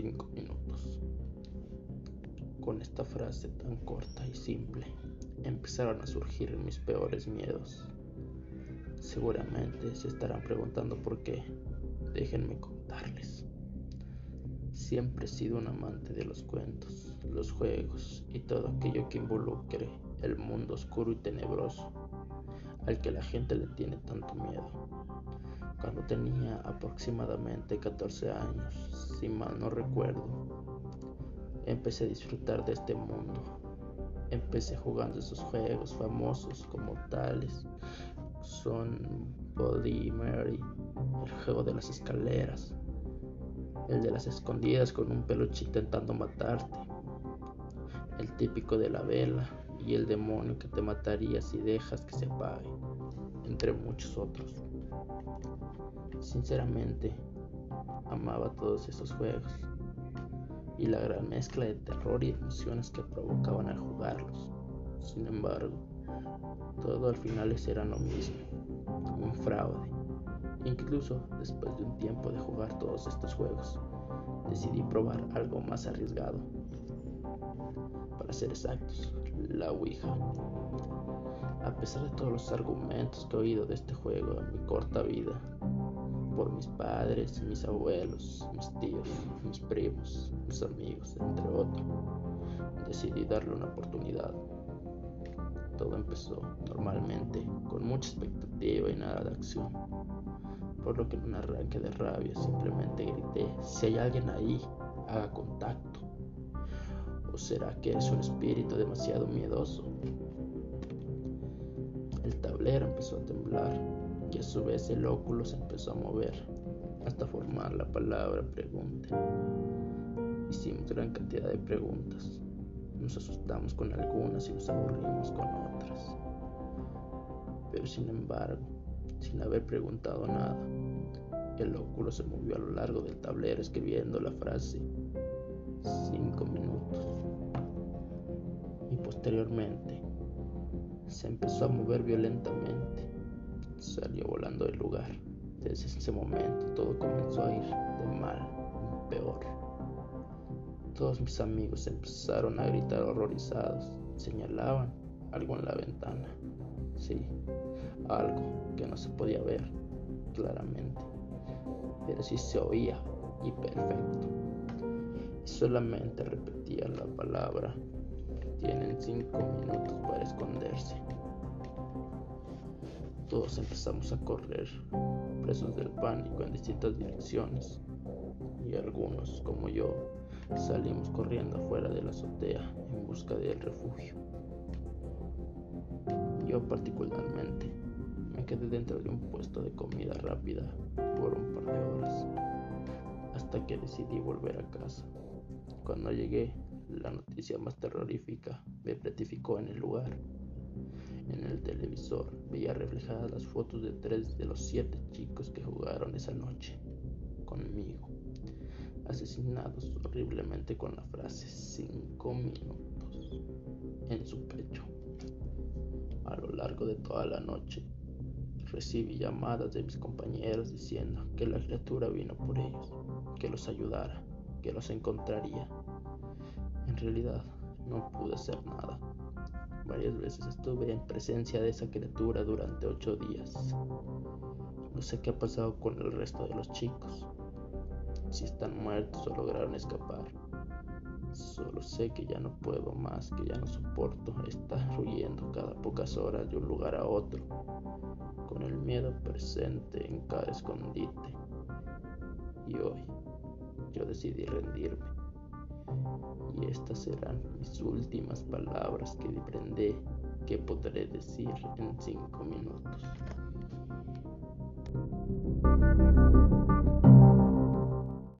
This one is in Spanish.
cinco minutos. Con esta frase tan corta y simple, empezaron a surgir mis peores miedos. Seguramente se estarán preguntando por qué. Déjenme contarles. Siempre he sido un amante de los cuentos, los juegos y todo aquello que involucre el mundo oscuro y tenebroso al que la gente le tiene tanto miedo. Cuando tenía aproximadamente 14 años, si mal no recuerdo, empecé a disfrutar de este mundo. Empecé jugando esos juegos famosos como tales son Body Mary, el juego de las escaleras, el de las escondidas con un peluche intentando matarte, el típico de la vela y el demonio que te mataría si dejas que se apague, entre muchos otros. Sinceramente, amaba todos esos juegos y la gran mezcla de terror y emociones que provocaban al jugarlos. Sin embargo, todo al final era lo mismo, un fraude. Incluso después de un tiempo de jugar todos estos juegos, decidí probar algo más arriesgado. Para ser exactos, la Ouija. A pesar de todos los argumentos que he oído de este juego en mi corta vida, por mis padres, mis abuelos, mis tíos, mis primos, mis amigos, entre otros, decidí darle una oportunidad. Todo empezó normalmente, con mucha expectativa y nada de acción, por lo que en un arranque de rabia simplemente grité, si hay alguien ahí, haga contacto. ¿O será que es un espíritu demasiado miedoso? El tablero empezó a temblar a su vez el óculo se empezó a mover hasta formar la palabra pregunta. Hicimos gran cantidad de preguntas nos asustamos con algunas y nos aburrimos con otras. Pero sin embargo, sin haber preguntado nada, el óculo se movió a lo largo del tablero escribiendo la frase cinco minutos. Y posteriormente se empezó a mover violentamente. Salió volando del lugar. Desde ese momento todo comenzó a ir de mal en peor. Todos mis amigos empezaron a gritar horrorizados. Señalaban algo en la ventana. Sí, algo que no se podía ver claramente, pero sí se oía y perfecto. Y solamente repetía la palabra. Tienen cinco minutos para esconderse. Todos empezamos a correr, presos del pánico en distintas direcciones. Y algunos, como yo, Salimos corriendo afuera de la azotea en busca del refugio. Yo particularmente me quedé dentro de un puesto de comida rápida por un par de horas, hasta que decidí volver a casa. Cuando llegué, la noticia más terrorífica me platificó en el lugar. En el televisor veía reflejadas las fotos de tres de los siete chicos que jugaron esa noche conmigo asesinados horriblemente con la frase cinco minutos en su pecho. A lo largo de toda la noche recibí llamadas de mis compañeros diciendo que la criatura vino por ellos, que los ayudara, que los encontraría. En realidad no pude hacer nada. Varias veces estuve en presencia de esa criatura durante ocho días. No sé qué ha pasado con el resto de los chicos, si están muertos o lograron escapar. Solo sé que ya no puedo más, que ya no soporto estar huyendo cada pocas horas de un lugar a otro, con el miedo presente en cada escondite. Y hoy yo decidí rendirme. Y estas serán mis últimas palabras que aprendí que podré decir en cinco minutos.